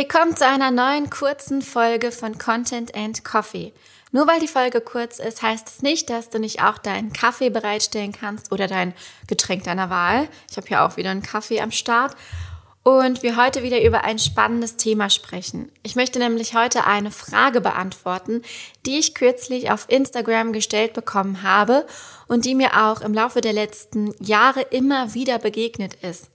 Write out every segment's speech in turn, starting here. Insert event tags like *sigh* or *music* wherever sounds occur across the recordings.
Willkommen zu einer neuen kurzen Folge von Content and Coffee. Nur weil die Folge kurz ist, heißt es nicht, dass du nicht auch deinen Kaffee bereitstellen kannst oder dein Getränk deiner Wahl. Ich habe hier auch wieder einen Kaffee am Start. Und wir heute wieder über ein spannendes Thema sprechen. Ich möchte nämlich heute eine Frage beantworten, die ich kürzlich auf Instagram gestellt bekommen habe und die mir auch im Laufe der letzten Jahre immer wieder begegnet ist.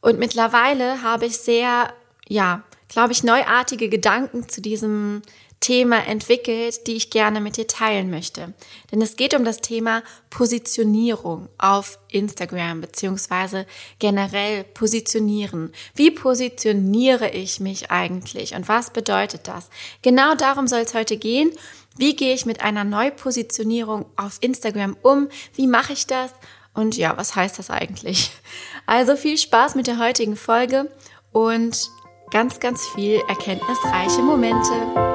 Und mittlerweile habe ich sehr, ja, glaube ich, neuartige Gedanken zu diesem Thema entwickelt, die ich gerne mit dir teilen möchte. Denn es geht um das Thema Positionierung auf Instagram beziehungsweise generell positionieren. Wie positioniere ich mich eigentlich und was bedeutet das? Genau darum soll es heute gehen. Wie gehe ich mit einer Neupositionierung auf Instagram um? Wie mache ich das? Und ja, was heißt das eigentlich? Also viel Spaß mit der heutigen Folge und ganz, ganz viel erkenntnisreiche Momente.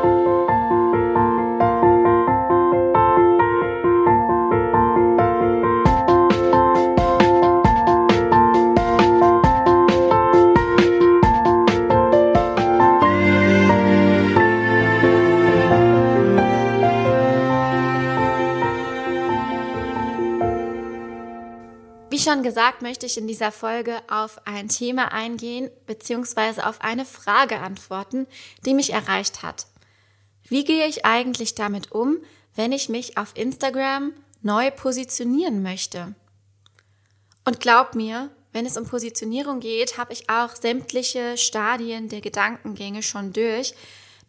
Schon gesagt, möchte ich in dieser Folge auf ein Thema eingehen bzw. auf eine Frage antworten, die mich erreicht hat. Wie gehe ich eigentlich damit um, wenn ich mich auf Instagram neu positionieren möchte? Und glaub mir, wenn es um Positionierung geht, habe ich auch sämtliche Stadien der Gedankengänge schon durch,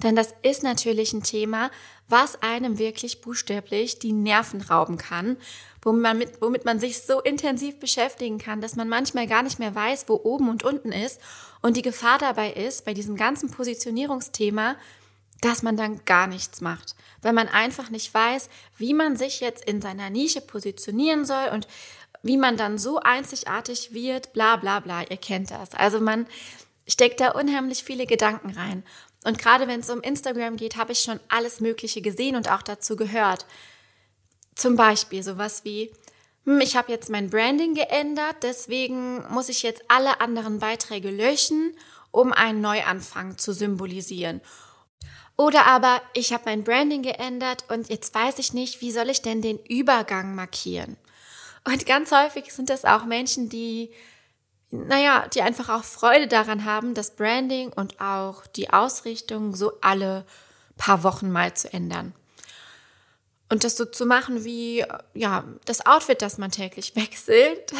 denn das ist natürlich ein Thema, was einem wirklich buchstäblich die Nerven rauben kann womit man, mit, womit man sich so intensiv beschäftigen kann, dass man manchmal gar nicht mehr weiß, wo oben und unten ist. Und die Gefahr dabei ist, bei diesem ganzen Positionierungsthema, dass man dann gar nichts macht, weil man einfach nicht weiß, wie man sich jetzt in seiner Nische positionieren soll und wie man dann so einzigartig wird, bla bla bla, ihr kennt das. Also man steckt da unheimlich viele Gedanken rein. Und gerade wenn es um Instagram geht, habe ich schon alles Mögliche gesehen und auch dazu gehört. Zum Beispiel sowas wie, hm, ich habe jetzt mein Branding geändert, deswegen muss ich jetzt alle anderen Beiträge löschen, um einen Neuanfang zu symbolisieren. Oder aber, ich habe mein Branding geändert und jetzt weiß ich nicht, wie soll ich denn den Übergang markieren? Und ganz häufig sind das auch Menschen, die, naja, die einfach auch Freude daran haben, das Branding und auch die Ausrichtung so alle paar Wochen mal zu ändern. Und das so zu machen wie, ja, das Outfit, das man täglich *laughs* wechselt.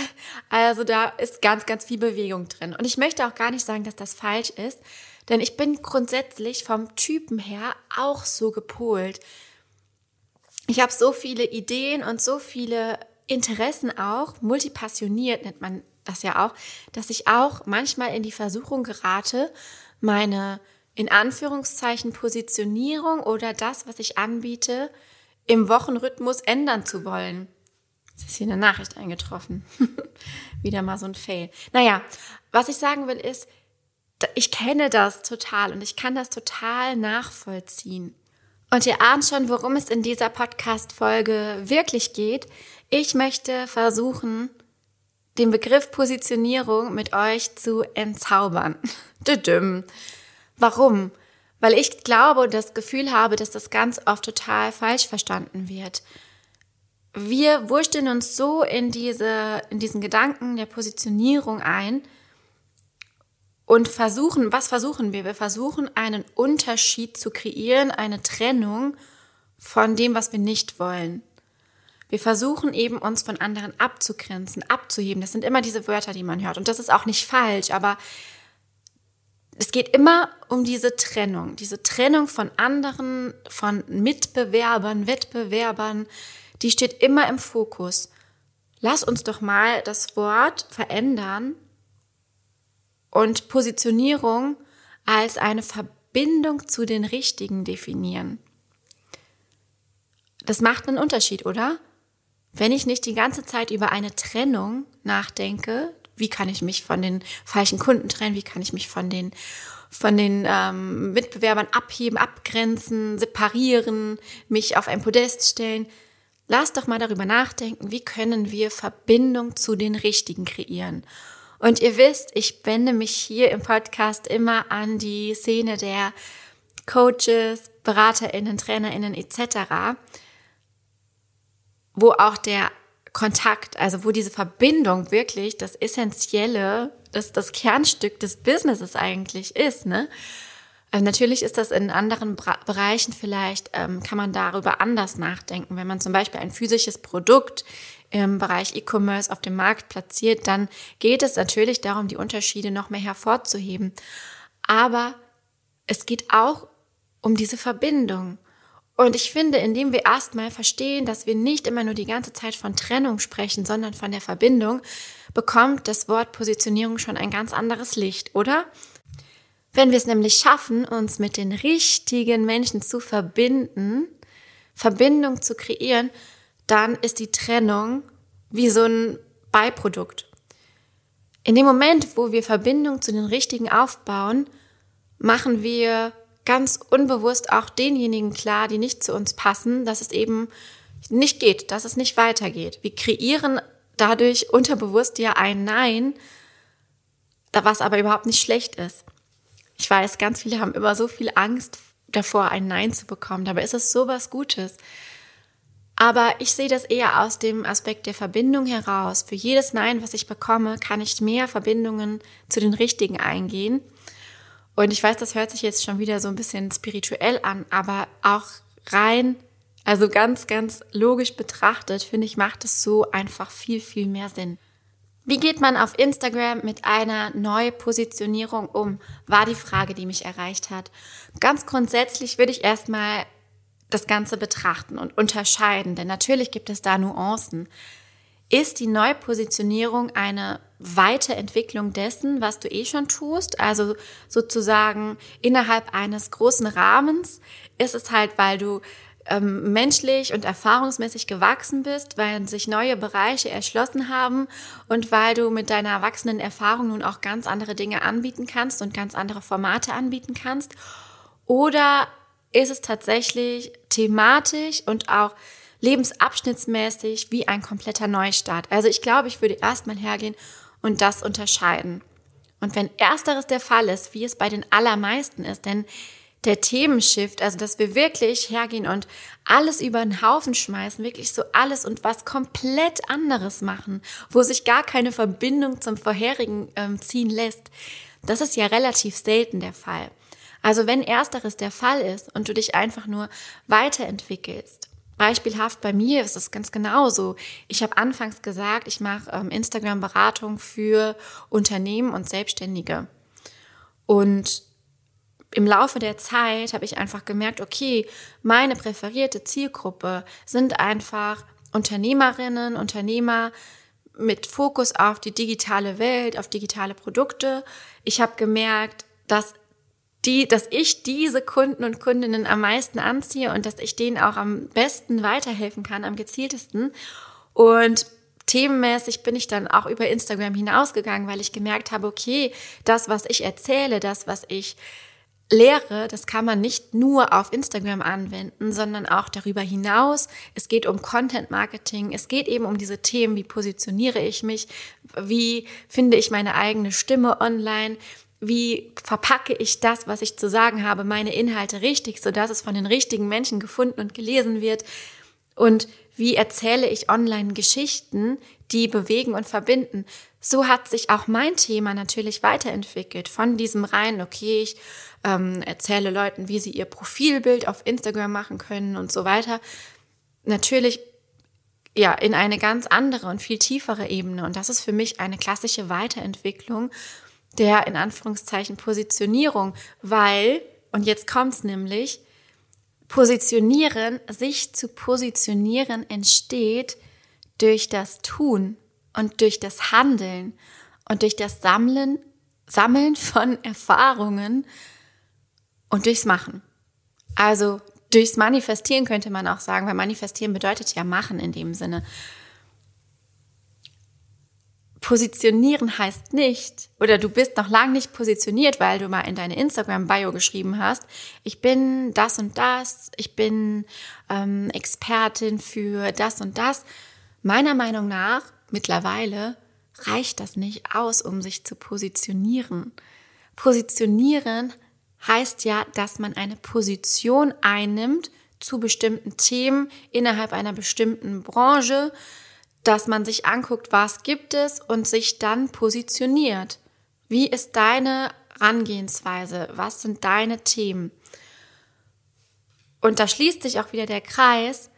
Also da ist ganz, ganz viel Bewegung drin. Und ich möchte auch gar nicht sagen, dass das falsch ist, denn ich bin grundsätzlich vom Typen her auch so gepolt. Ich habe so viele Ideen und so viele Interessen auch, multipassioniert nennt man das ja auch, dass ich auch manchmal in die Versuchung gerate, meine in Anführungszeichen Positionierung oder das, was ich anbiete, im Wochenrhythmus ändern zu wollen. Es ist hier eine Nachricht eingetroffen. *laughs* Wieder mal so ein Fail. Naja, was ich sagen will ist, ich kenne das total und ich kann das total nachvollziehen. Und ihr ahnt schon, worum es in dieser Podcast-Folge wirklich geht. Ich möchte versuchen, den Begriff Positionierung mit euch zu entzaubern. *laughs* Warum? Weil ich glaube und das Gefühl habe, dass das ganz oft total falsch verstanden wird. Wir wursteln uns so in diese, in diesen Gedanken der Positionierung ein und versuchen, was versuchen wir? Wir versuchen einen Unterschied zu kreieren, eine Trennung von dem, was wir nicht wollen. Wir versuchen eben uns von anderen abzugrenzen, abzuheben. Das sind immer diese Wörter, die man hört. Und das ist auch nicht falsch, aber es geht immer um diese Trennung, diese Trennung von anderen, von Mitbewerbern, Wettbewerbern, die steht immer im Fokus. Lass uns doch mal das Wort verändern und Positionierung als eine Verbindung zu den Richtigen definieren. Das macht einen Unterschied, oder? Wenn ich nicht die ganze Zeit über eine Trennung nachdenke, wie kann ich mich von den falschen Kunden trennen, wie kann ich mich von den von den ähm, Mitbewerbern abheben, abgrenzen, separieren, mich auf ein Podest stellen. Lass doch mal darüber nachdenken, wie können wir Verbindung zu den Richtigen kreieren. Und ihr wisst, ich wende mich hier im Podcast immer an die Szene der Coaches, Beraterinnen, Trainerinnen etc., wo auch der Kontakt, also wo diese Verbindung wirklich das Essentielle, das, das Kernstück des Businesses eigentlich ist. Ne? Ähm, natürlich ist das in anderen Bra Bereichen vielleicht, ähm, kann man darüber anders nachdenken. Wenn man zum Beispiel ein physisches Produkt im Bereich E-Commerce auf dem Markt platziert, dann geht es natürlich darum, die Unterschiede noch mehr hervorzuheben. Aber es geht auch um diese Verbindung. Und ich finde, indem wir erstmal verstehen, dass wir nicht immer nur die ganze Zeit von Trennung sprechen, sondern von der Verbindung, bekommt das Wort Positionierung schon ein ganz anderes Licht, oder? Wenn wir es nämlich schaffen, uns mit den richtigen Menschen zu verbinden, Verbindung zu kreieren, dann ist die Trennung wie so ein Beiprodukt. In dem Moment, wo wir Verbindung zu den richtigen aufbauen, machen wir ganz unbewusst auch denjenigen klar, die nicht zu uns passen, dass es eben nicht geht, dass es nicht weitergeht. Wir kreieren dadurch unterbewusst ja ein Nein, was aber überhaupt nicht schlecht ist. Ich weiß, ganz viele haben immer so viel Angst davor, ein Nein zu bekommen. Dabei ist es so was Gutes. Aber ich sehe das eher aus dem Aspekt der Verbindung heraus. Für jedes Nein, was ich bekomme, kann ich mehr Verbindungen zu den Richtigen eingehen. Und ich weiß, das hört sich jetzt schon wieder so ein bisschen spirituell an, aber auch rein, also ganz, ganz logisch betrachtet, finde ich, macht es so einfach viel, viel mehr Sinn. Wie geht man auf Instagram mit einer Neupositionierung um? War die Frage, die mich erreicht hat. Ganz grundsätzlich würde ich erstmal das Ganze betrachten und unterscheiden, denn natürlich gibt es da Nuancen. Ist die Neupositionierung eine Weiterentwicklung dessen, was du eh schon tust? Also sozusagen innerhalb eines großen Rahmens ist es halt, weil du ähm, menschlich und erfahrungsmäßig gewachsen bist, weil sich neue Bereiche erschlossen haben und weil du mit deiner erwachsenen Erfahrung nun auch ganz andere Dinge anbieten kannst und ganz andere Formate anbieten kannst? Oder ist es tatsächlich thematisch und auch lebensabschnittsmäßig wie ein kompletter Neustart? Also ich glaube, ich würde erstmal hergehen und das unterscheiden. Und wenn ersteres der Fall ist, wie es bei den allermeisten ist, denn der Themenshift, also dass wir wirklich hergehen und alles über den Haufen schmeißen, wirklich so alles und was komplett anderes machen, wo sich gar keine Verbindung zum vorherigen ähm, ziehen lässt. Das ist ja relativ selten der Fall. Also wenn ersteres der Fall ist und du dich einfach nur weiterentwickelst, Beispielhaft bei mir ist es ganz genauso. Ich habe anfangs gesagt, ich mache ähm, Instagram-Beratung für Unternehmen und Selbstständige. Und im Laufe der Zeit habe ich einfach gemerkt, okay, meine präferierte Zielgruppe sind einfach Unternehmerinnen, Unternehmer mit Fokus auf die digitale Welt, auf digitale Produkte. Ich habe gemerkt, dass die, dass ich diese Kunden und Kundinnen am meisten anziehe und dass ich denen auch am besten weiterhelfen kann, am gezieltesten. Und themenmäßig bin ich dann auch über Instagram hinausgegangen, weil ich gemerkt habe, okay, das, was ich erzähle, das, was ich Lehre, das kann man nicht nur auf Instagram anwenden, sondern auch darüber hinaus. Es geht um Content Marketing. Es geht eben um diese Themen, wie positioniere ich mich? Wie finde ich meine eigene Stimme online? Wie verpacke ich das, was ich zu sagen habe, meine Inhalte richtig, sodass es von den richtigen Menschen gefunden und gelesen wird? Und wie erzähle ich online Geschichten, die bewegen und verbinden? So hat sich auch mein Thema natürlich weiterentwickelt. Von diesem rein, okay, ich ähm, erzähle Leuten, wie sie ihr Profilbild auf Instagram machen können und so weiter. Natürlich ja in eine ganz andere und viel tiefere Ebene. Und das ist für mich eine klassische Weiterentwicklung der in Anführungszeichen Positionierung, weil, und jetzt kommt's nämlich, positionieren, sich zu positionieren entsteht durch das Tun und durch das Handeln und durch das Sammeln, Sammeln von *laughs* Erfahrungen und durchs Machen. Also durchs Manifestieren könnte man auch sagen, weil Manifestieren bedeutet ja machen in dem Sinne. Positionieren heißt nicht, oder du bist noch lange nicht positioniert, weil du mal in deine Instagram-Bio geschrieben hast, ich bin das und das, ich bin ähm, Expertin für das und das. Meiner Meinung nach mittlerweile reicht das nicht aus, um sich zu positionieren. Positionieren heißt ja, dass man eine Position einnimmt zu bestimmten Themen innerhalb einer bestimmten Branche, dass man sich anguckt, was gibt es und sich dann positioniert. Wie ist deine Herangehensweise? Was sind deine Themen? Und da schließt sich auch wieder der Kreis.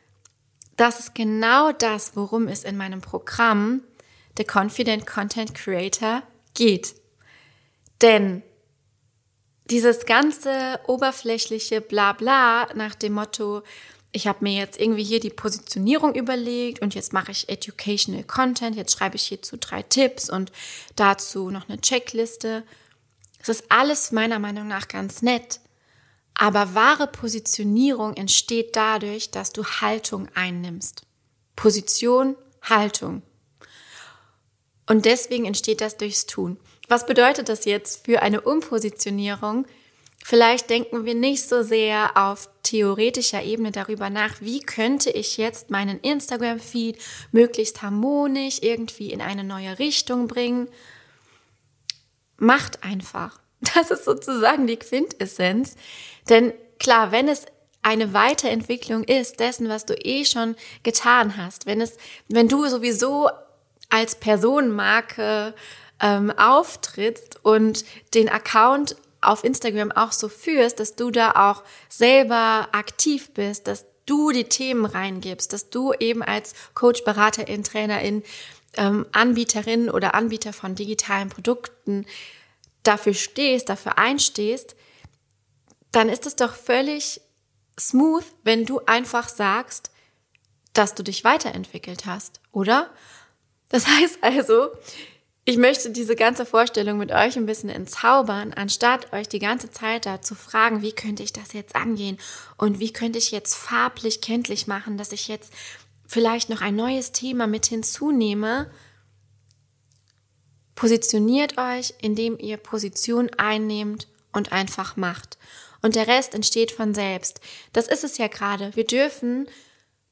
Das ist genau das, worum es in meinem Programm The Confident Content Creator geht. Denn dieses ganze oberflächliche Blabla nach dem Motto, ich habe mir jetzt irgendwie hier die Positionierung überlegt und jetzt mache ich Educational Content, jetzt schreibe ich hierzu drei Tipps und dazu noch eine Checkliste. Das ist alles meiner Meinung nach ganz nett. Aber wahre Positionierung entsteht dadurch, dass du Haltung einnimmst. Position, Haltung. Und deswegen entsteht das durchs Tun. Was bedeutet das jetzt für eine Umpositionierung? Vielleicht denken wir nicht so sehr auf theoretischer Ebene darüber nach, wie könnte ich jetzt meinen Instagram-Feed möglichst harmonisch irgendwie in eine neue Richtung bringen. Macht einfach. *laughs* Das ist sozusagen die Quintessenz. Denn klar, wenn es eine Weiterentwicklung ist dessen, was du eh schon getan hast, wenn es, wenn du sowieso als Personenmarke ähm, auftrittst und den Account auf Instagram auch so führst, dass du da auch selber aktiv bist, dass du die Themen reingibst, dass du eben als Coach, Beraterin, Trainerin, ähm, Anbieterin oder Anbieter von digitalen Produkten dafür stehst, dafür einstehst, dann ist es doch völlig smooth, wenn du einfach sagst, dass du dich weiterentwickelt hast, oder? Das *laughs* heißt also, ich möchte diese ganze Vorstellung mit euch ein bisschen entzaubern, anstatt euch die ganze Zeit da zu fragen, wie könnte ich das jetzt angehen und wie könnte ich jetzt farblich kenntlich machen, dass ich jetzt vielleicht noch ein neues Thema mit hinzunehme. Positioniert euch, indem ihr Position einnehmt und einfach macht. Und der Rest entsteht von selbst. Das ist es ja gerade. Wir dürfen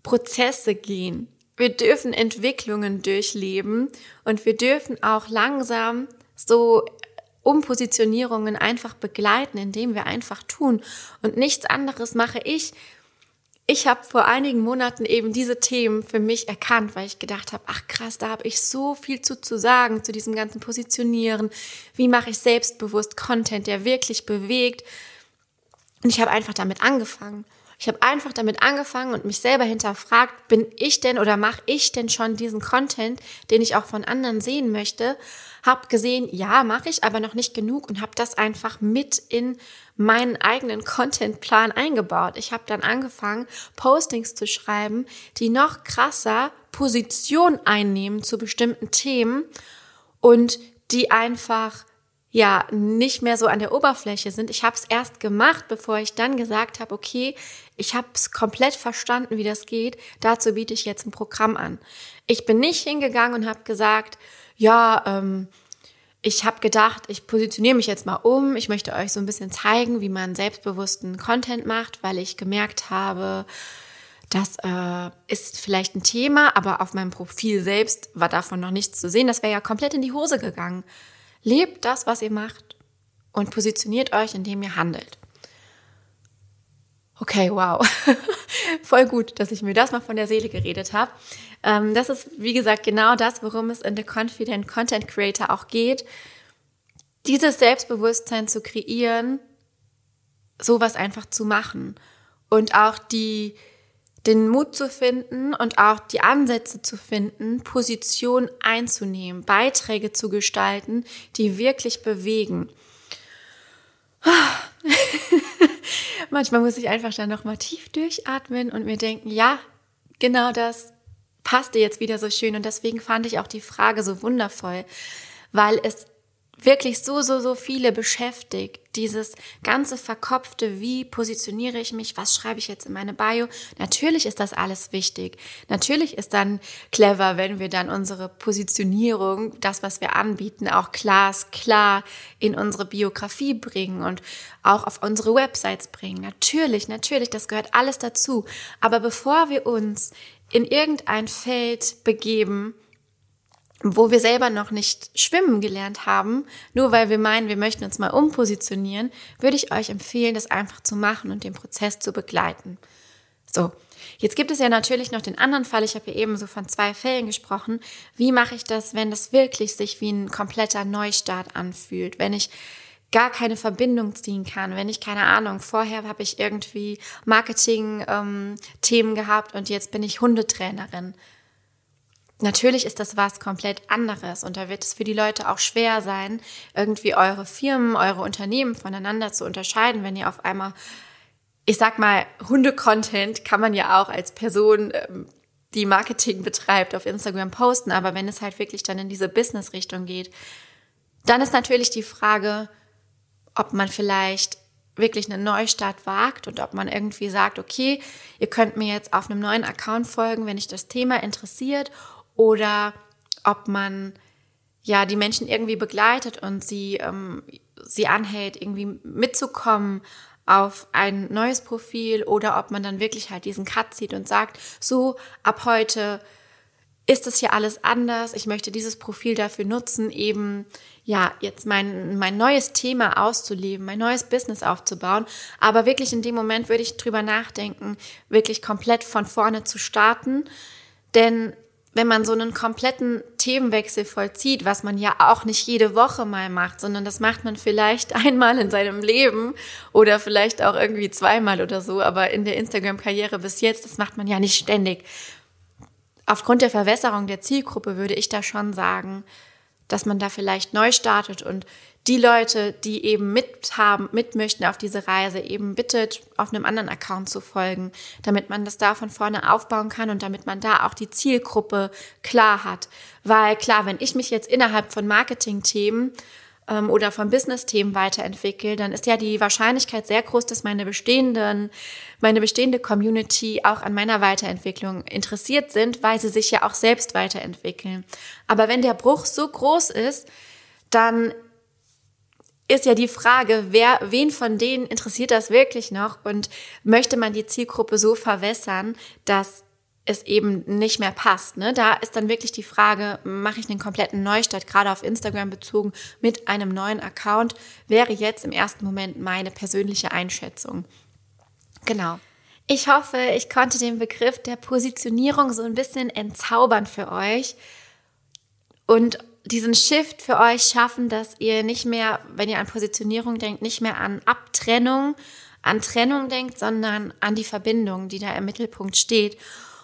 Prozesse gehen wir dürfen Entwicklungen durchleben und wir dürfen auch langsam so Umpositionierungen einfach begleiten, indem wir einfach tun. Und nichts anderes mache ich. Ich habe vor einigen Monaten eben diese Themen für mich erkannt, weil ich gedacht habe, ach krass, da habe ich so viel zu, zu sagen zu diesem ganzen Positionieren. Wie mache ich selbstbewusst Content, der wirklich bewegt? Und ich habe einfach damit angefangen. Ich habe einfach damit angefangen und mich selber hinterfragt, bin ich denn oder mache ich denn schon diesen Content, den ich auch von anderen sehen möchte? Hab gesehen, ja, mache ich, aber noch nicht genug und habe das einfach mit in meinen eigenen Contentplan eingebaut. Ich habe dann angefangen, Postings zu schreiben, die noch krasser Position einnehmen zu bestimmten Themen und die einfach ja nicht mehr so an der Oberfläche sind. Ich habe es erst gemacht, bevor ich dann gesagt habe, okay, ich habe es komplett verstanden, wie das geht. Dazu biete ich jetzt ein Programm an. Ich bin nicht hingegangen und habe gesagt, ja, ähm, ich habe gedacht, ich positioniere mich jetzt mal um. Ich möchte euch so ein bisschen zeigen, wie man selbstbewussten Content macht, weil ich gemerkt habe, das äh, ist vielleicht ein Thema, aber auf meinem Profil selbst war davon noch nichts zu sehen. Das wäre ja komplett in die Hose gegangen. Lebt das, was ihr macht und positioniert euch, indem ihr handelt. Okay, wow. *laughs* Voll gut, dass ich mir das mal von der Seele geredet habe. Ähm, das ist, wie gesagt, genau das, worum es in The Confident Content Creator auch geht. Dieses Selbstbewusstsein zu kreieren, sowas einfach zu machen und auch die, den Mut zu finden und auch die Ansätze zu finden, Position einzunehmen, Beiträge zu gestalten, die wirklich bewegen. *laughs* Manchmal muss ich einfach dann nochmal tief durchatmen und mir denken, ja, genau das passte jetzt wieder so schön und deswegen fand ich auch die Frage so wundervoll, weil es wirklich so, so, so viele beschäftigt. Dieses ganze verkopfte, wie positioniere ich mich, was schreibe ich jetzt in meine Bio. Natürlich ist das alles wichtig. Natürlich ist dann clever, wenn wir dann unsere Positionierung, das, was wir anbieten, auch glasklar in unsere Biografie bringen und auch auf unsere Websites bringen. Natürlich, natürlich, das gehört alles dazu. Aber bevor wir uns in irgendein Feld begeben, wo wir selber noch nicht schwimmen gelernt haben, nur weil wir meinen, wir möchten uns mal umpositionieren, würde ich euch empfehlen, das einfach zu machen und den Prozess zu begleiten. So, jetzt gibt es ja natürlich noch den anderen Fall, ich habe ja eben so von zwei Fällen gesprochen. Wie mache ich das, wenn das wirklich sich wie ein kompletter Neustart anfühlt, wenn ich gar keine Verbindung ziehen kann, wenn ich keine Ahnung, vorher habe ich irgendwie Marketing-Themen ähm, gehabt und jetzt bin ich Hundetrainerin Natürlich ist das was komplett anderes und da wird es für die Leute auch schwer sein, irgendwie eure Firmen, eure Unternehmen voneinander zu unterscheiden, wenn ihr auf einmal, ich sag mal, Hunde-Content kann man ja auch als Person, ähm, die Marketing betreibt, auf Instagram posten, aber wenn es halt wirklich dann in diese Business-Richtung geht, dann ist natürlich die Frage, ob man vielleicht wirklich einen Neustart wagt und ob man irgendwie sagt, okay, ihr könnt mir jetzt auf einem neuen Account folgen, wenn euch das Thema interessiert oder ob man ja die Menschen irgendwie begleitet und sie, ähm, sie anhält, irgendwie mitzukommen auf ein neues Profil oder ob man dann wirklich halt diesen Cut zieht und sagt, so ab heute ist es hier alles anders. Ich möchte dieses Profil dafür nutzen, eben ja jetzt mein mein neues Thema auszuleben, mein neues Business aufzubauen. Aber wirklich in dem Moment würde ich drüber nachdenken, wirklich komplett von vorne zu starten, denn wenn man so einen kompletten Themenwechsel vollzieht, was man ja auch nicht jede Woche mal macht, sondern das macht man vielleicht *laughs* einmal in seinem Leben oder vielleicht auch irgendwie zweimal oder so, aber in der Instagram-Karriere bis jetzt, das macht man ja nicht ständig. Aufgrund der Verwässerung der Zielgruppe würde ich da schon sagen, dass man da vielleicht neu startet und die Leute, die eben mit haben, mit möchten auf diese Reise, eben bittet, auf einem anderen Account zu folgen, damit man das da von vorne aufbauen kann und damit man da auch die Zielgruppe klar hat. Weil klar, wenn ich mich jetzt innerhalb von Marketing-Themen ähm, oder von Business-Themen weiterentwickle, dann ist ja die Wahrscheinlichkeit sehr groß, dass meine bestehenden, meine bestehende Community auch an meiner Weiterentwicklung interessiert sind, weil sie sich ja auch selbst weiterentwickeln. Aber wenn der Bruch so groß ist, dann ist ja die Frage, wer, wen von denen interessiert das wirklich noch und möchte man die Zielgruppe so verwässern, dass es eben nicht mehr passt. Ne? Da ist dann wirklich die Frage, mache ich einen kompletten Neustart, gerade auf Instagram bezogen, mit einem neuen Account, wäre jetzt im ersten Moment meine persönliche Einschätzung. Genau. Ich hoffe, ich konnte den Begriff der Positionierung so ein bisschen entzaubern für euch und diesen Shift für euch schaffen, dass ihr nicht mehr, wenn ihr an Positionierung denkt, nicht mehr an Abtrennung, an Trennung denkt, sondern an die Verbindung, die da im Mittelpunkt steht.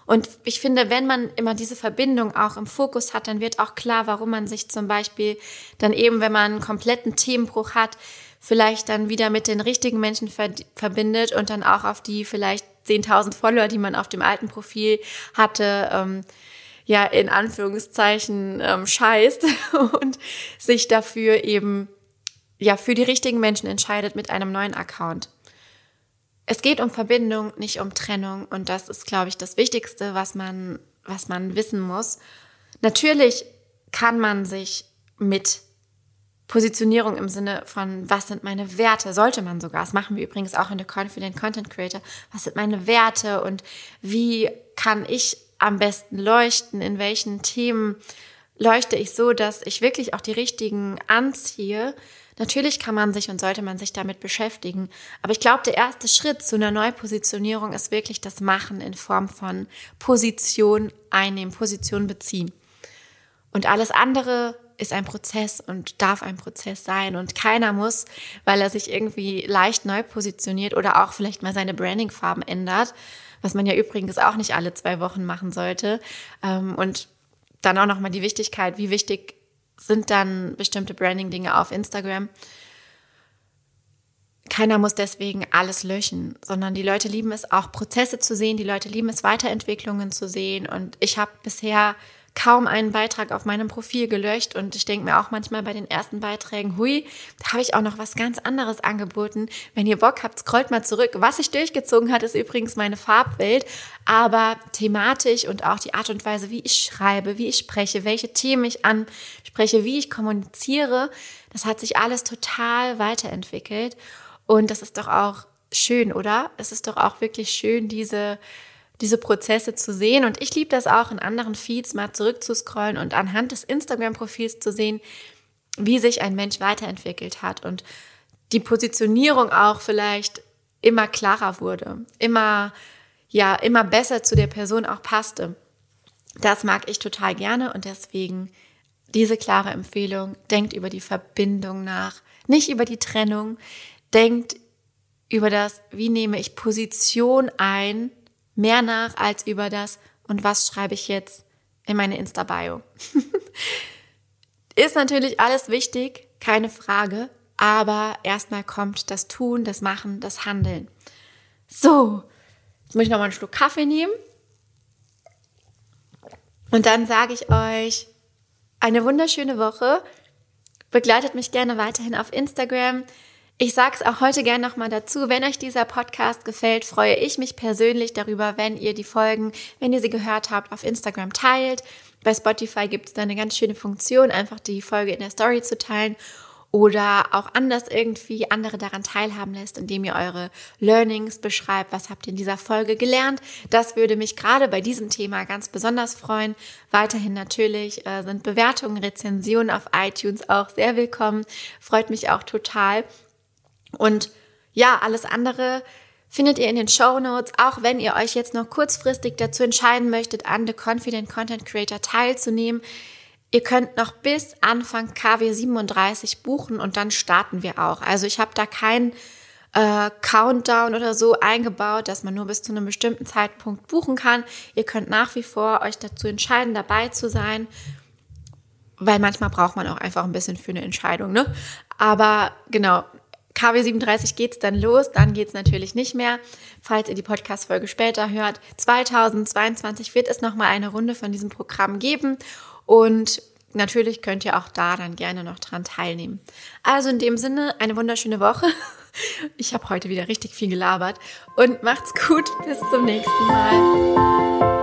Und ich finde, wenn man immer diese Verbindung auch im Fokus hat, dann wird auch klar, warum man sich zum Beispiel dann eben, wenn man einen kompletten Themenbruch hat, vielleicht dann wieder mit den richtigen Menschen verbindet und dann auch auf die vielleicht 10.000 Follower, die man auf dem alten Profil hatte, ähm, ja in Anführungszeichen ähm, scheißt *laughs* und sich dafür eben ja für die richtigen Menschen entscheidet mit einem neuen Account. Es geht um Verbindung, nicht um Trennung und das ist, glaube ich, das Wichtigste, was man, was man wissen muss. Natürlich kann man sich mit Positionierung im Sinne von, was sind meine Werte, sollte man sogar. Das machen wir übrigens auch in der Confident Content Creator. Was sind meine Werte und wie kann ich am besten leuchten, in welchen Themen leuchte ich so, dass ich wirklich auch die richtigen anziehe. Natürlich kann man sich und sollte man sich damit beschäftigen. Aber ich glaube, der erste Schritt zu einer Neupositionierung ist wirklich das Machen in Form von Position einnehmen, Position beziehen. Und alles andere ist ein Prozess und darf ein Prozess sein. Und keiner muss, weil er sich irgendwie leicht neu positioniert oder auch vielleicht mal seine Brandingfarben ändert, was man ja übrigens auch nicht alle zwei Wochen machen sollte. Ähm, und dann auch nochmal die Wichtigkeit, wie wichtig sind dann bestimmte Branding-Dinge auf Instagram. Keiner muss deswegen alles löschen, sondern die Leute lieben es auch, Prozesse zu sehen, die Leute lieben es, Weiterentwicklungen zu sehen. Und ich habe bisher kaum einen Beitrag auf meinem Profil gelöscht und ich denke mir auch manchmal bei den ersten Beiträgen, hui, da habe ich auch noch was ganz anderes angeboten. Wenn ihr Bock habt, scrollt mal zurück. Was sich durchgezogen hat, ist übrigens meine Farbwelt, aber thematisch und auch die Art und Weise, wie ich schreibe, wie ich spreche, welche Themen ich anspreche, wie ich kommuniziere, das hat sich alles total weiterentwickelt und das ist doch auch schön, oder? Es ist doch auch wirklich schön, diese diese Prozesse zu sehen. Und ich liebe das auch, in anderen Feeds mal zurückzuscrollen und anhand des Instagram-Profils zu sehen, wie sich ein Mensch weiterentwickelt hat und die Positionierung auch vielleicht immer klarer wurde, immer, ja, immer besser zu der Person auch passte. Das mag ich total gerne und deswegen diese klare Empfehlung. Denkt über die Verbindung nach, nicht über die Trennung. Denkt über das, wie nehme ich Position ein mehr nach als über das und was schreibe ich jetzt in meine Insta-Bio. *laughs* Ist natürlich alles wichtig, keine Frage, aber erstmal kommt das Tun, das Machen, das Handeln. So, jetzt muss ich nochmal einen Schluck Kaffee nehmen. Und dann sage ich euch eine wunderschöne Woche. Begleitet mich gerne weiterhin auf Instagram. Ich sage es auch heute gerne nochmal dazu, wenn euch dieser Podcast gefällt, freue ich mich persönlich darüber, wenn ihr die Folgen, wenn ihr sie gehört habt, auf Instagram teilt. Bei Spotify gibt es da eine ganz schöne Funktion, einfach die Folge in der Story zu teilen oder auch anders irgendwie andere daran teilhaben lässt, indem ihr eure Learnings beschreibt. Was habt ihr in dieser Folge gelernt? Das würde mich gerade bei diesem Thema ganz besonders freuen. Weiterhin natürlich äh, sind Bewertungen, Rezensionen auf iTunes auch sehr willkommen. Freut mich auch total. Und ja, alles andere findet ihr in den Show Notes. Auch wenn ihr euch jetzt noch kurzfristig dazu entscheiden möchtet, an The Confident Content Creator teilzunehmen. Ihr könnt noch bis Anfang KW 37 buchen und dann starten wir auch. Also ich habe da keinen äh, Countdown oder so eingebaut, dass man nur bis zu einem bestimmten Zeitpunkt buchen kann. Ihr könnt nach wie vor euch dazu entscheiden, dabei zu sein, weil manchmal braucht man auch einfach ein bisschen für eine Entscheidung. Ne? Aber genau, KW 37 geht's dann los, dann geht's natürlich nicht mehr. Falls ihr die Podcast-Folge später hört, 2022 wird es nochmal eine Runde von diesem Programm geben und natürlich könnt ihr auch da dann gerne noch dran teilnehmen. Also in dem Sinne, eine wunderschöne Woche. *laughs* Ich habe heute wieder richtig viel gelabert und macht's gut. Bis zum nächsten Mal.